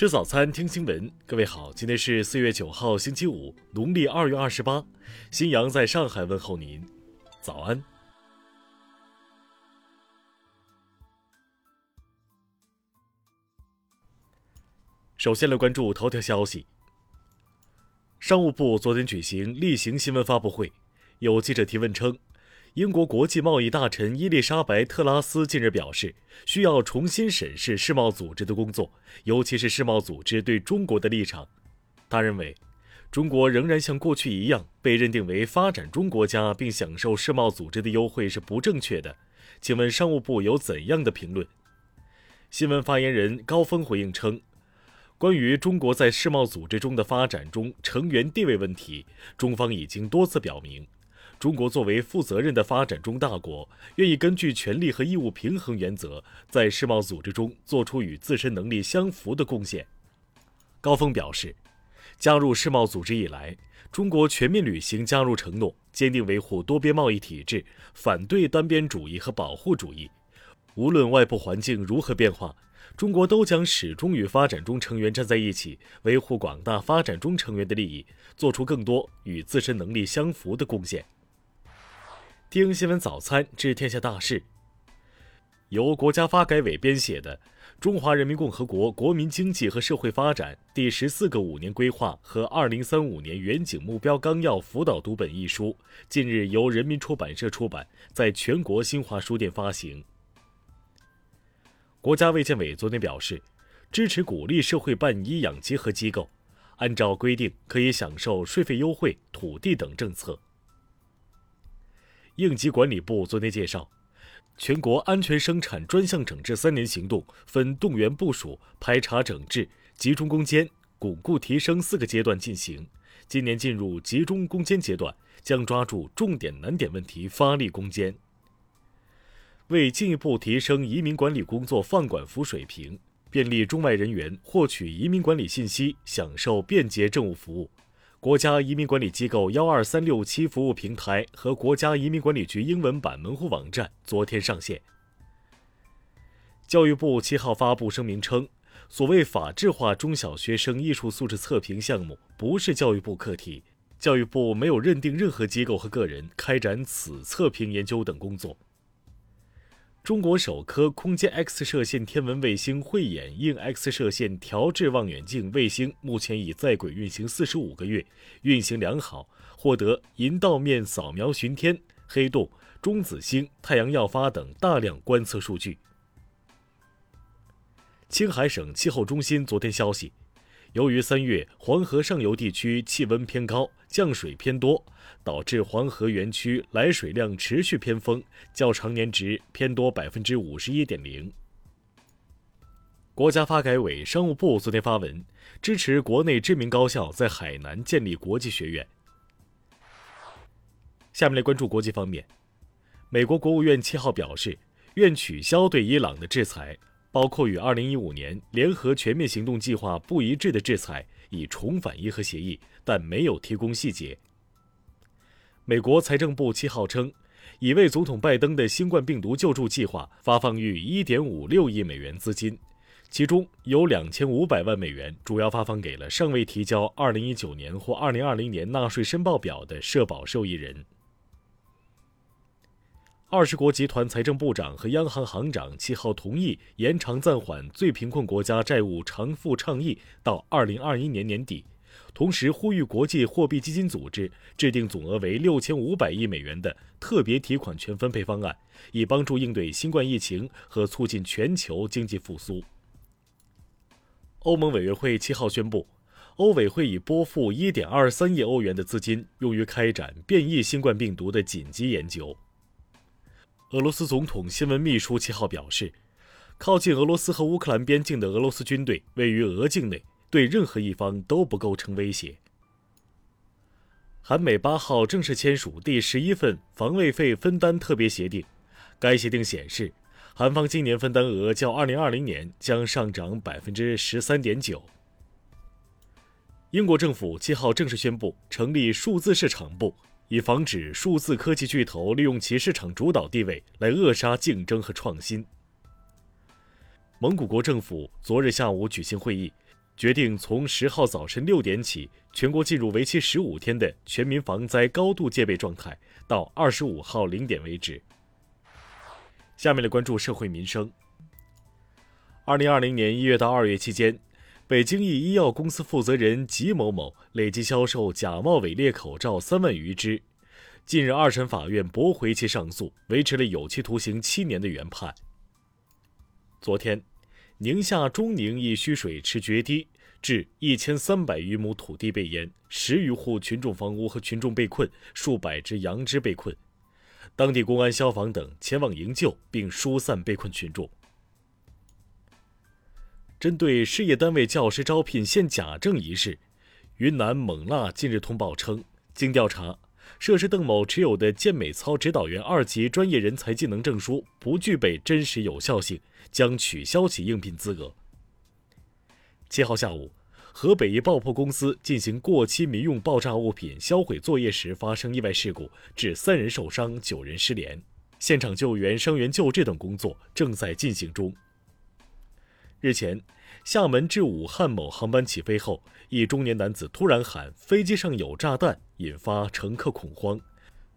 吃早餐，听新闻。各位好，今天是四月九号，星期五，农历二月二十八。新阳在上海问候您，早安。首先来关注头条消息。商务部昨天举行例行新闻发布会，有记者提问称。英国国际贸易大臣伊丽莎白·特拉斯近日表示，需要重新审视世贸组织的工作，尤其是世贸组织对中国的立场。他认为，中国仍然像过去一样被认定为发展中国家，并享受世贸组织的优惠是不正确的。请问商务部有怎样的评论？新闻发言人高峰回应称，关于中国在世贸组织中的发展中成员地位问题，中方已经多次表明。中国作为负责任的发展中大国，愿意根据权利和义务平衡原则，在世贸组织中做出与自身能力相符的贡献。高峰表示，加入世贸组织以来，中国全面履行加入承诺，坚定维护多边贸易体制，反对单边主义和保护主义。无论外部环境如何变化，中国都将始终与发展中成员站在一起，维护广大发展中成员的利益，做出更多与自身能力相符的贡献。听新闻早餐知天下大事。由国家发改委编写的《中华人民共和国国民经济和社会发展第十四个五年规划和二零三五年远景目标纲要辅导读本》一书，近日由人民出版社出版，在全国新华书店发行。国家卫健委昨天表示，支持鼓励社会办医养结合机构，按照规定可以享受税费优惠、土地等政策。应急管理部昨天介绍，全国安全生产专项整治三年行动分动员部署、排查整治、集中攻坚、巩固提升四个阶段进行。今年进入集中攻坚阶段，将抓住重点难点问题发力攻坚。为进一步提升移民管理工作放管服水平，便利中外人员获取移民管理信息，享受便捷政务服务。国家移民管理机构幺二三六七服务平台和国家移民管理局英文版门户网站昨天上线。教育部七号发布声明称，所谓法制化中小学生艺术素质测评项目不是教育部课题，教育部没有认定任何机构和个人开展此测评研究等工作。中国首颗空间 X 射线天文卫星“慧眼”硬 X 射线调制望远镜卫星目前已在轨运行四十五个月，运行良好，获得银道面扫描巡天、黑洞、中子星、太阳耀发等大量观测数据。青海省气候中心昨天消息。由于三月黄河上游地区气温偏高，降水偏多，导致黄河源区来水量持续偏丰，较常年值偏多百分之五十一点零。国家发改委、商务部昨天发文，支持国内知名高校在海南建立国际学院。下面来关注国际方面，美国国务院七号表示，愿取消对伊朗的制裁。包括与2015年联合全面行动计划不一致的制裁，以重返伊核协议，但没有提供细节。美国财政部七号称，已为总统拜登的新冠病毒救助计划发放逾1.56亿美元资金，其中有2500万美元主要发放给了尚未提交2019年或2020年纳税申报表的社保受益人。二十国集团财政部长和央行行长七号同意延长暂缓最贫困国家债务偿付倡议到二零二一年年底，同时呼吁国际货币基金组织制定总额为六千五百亿美元的特别提款权分配方案，以帮助应对新冠疫情和促进全球经济复苏。欧盟委员会七号宣布，欧委会已拨付一点二三亿欧元的资金，用于开展变异新冠病毒的紧急研究。俄罗斯总统新闻秘书七号表示，靠近俄罗斯和乌克兰边境的俄罗斯军队位于俄境内，对任何一方都不构成威胁。韩美八号正式签署第十一份防卫费分担特别协定，该协定显示，韩方今年分担额较二零二零年将上涨百分之十三点九。英国政府七号正式宣布成立数字市场部。以防止数字科技巨头利用其市场主导地位来扼杀竞争和创新。蒙古国政府昨日下午举行会议，决定从十号早晨六点起，全国进入为期十五天的全民防灾高度戒备状态，到二十五号零点为止。下面来关注社会民生。二零二零年一月到二月期间，北京一医药公司负责人吉某某累计销售假冒伪劣口罩三万余只。近日，二审法院驳回其上诉，维持了有期徒刑七年的原判。昨天。宁夏中宁一蓄水池决堤，致一千三百余亩土地被淹，十余户群众房屋和群众被困，数百只羊只被困。当地公安、消防等前往营救并疏散被困群众。针对事业单位教师招聘现假证一事，云南勐腊近日通报称，经调查。涉事邓某持有的健美操指导员二级专业人才技能证书不具备真实有效性，将取消其应聘资格。七号下午，河北一爆破公司进行过期民用爆炸物品销毁作业时发生意外事故，致三人受伤，九人失联，现场救援、伤员救治等工作正在进行中。日前，厦门至武汉某航班起飞后，一中年男子突然喊“飞机上有炸弹”，引发乘客恐慌。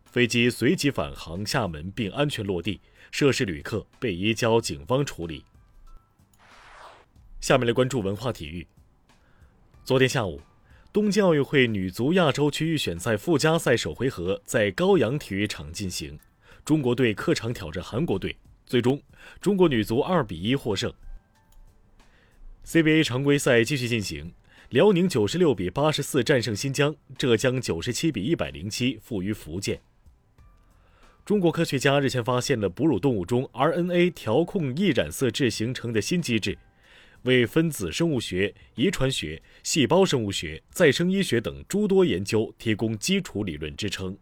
飞机随即返航厦门并安全落地，涉事旅客被移交警方处理。下面来关注文化体育。昨天下午，东京奥运会女足亚洲区预选赛附加赛首回合在高阳体育场进行，中国队客场挑战韩国队，最终中国女足二比一获胜。CBA 常规赛继续进行，辽宁九十六比八十四战胜新疆，浙江九十七比一百零七负于福建。中国科学家日前发现了哺乳动物中 RNA 调控易染色质形成的新机制，为分子生物学、遗传学、细胞生物学、再生医学等诸多研究提供基础理论支撑。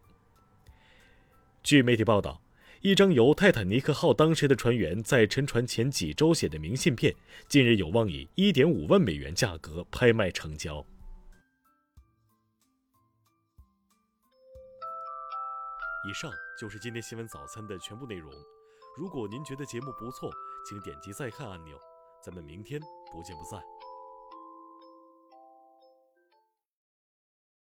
据媒体报道。一张由泰坦尼克号当时的船员在沉船前几周写的明信片，近日有望以一点五万美元价格拍卖成交。以上就是今天新闻早餐的全部内容。如果您觉得节目不错，请点击再看按钮。咱们明天不见不散。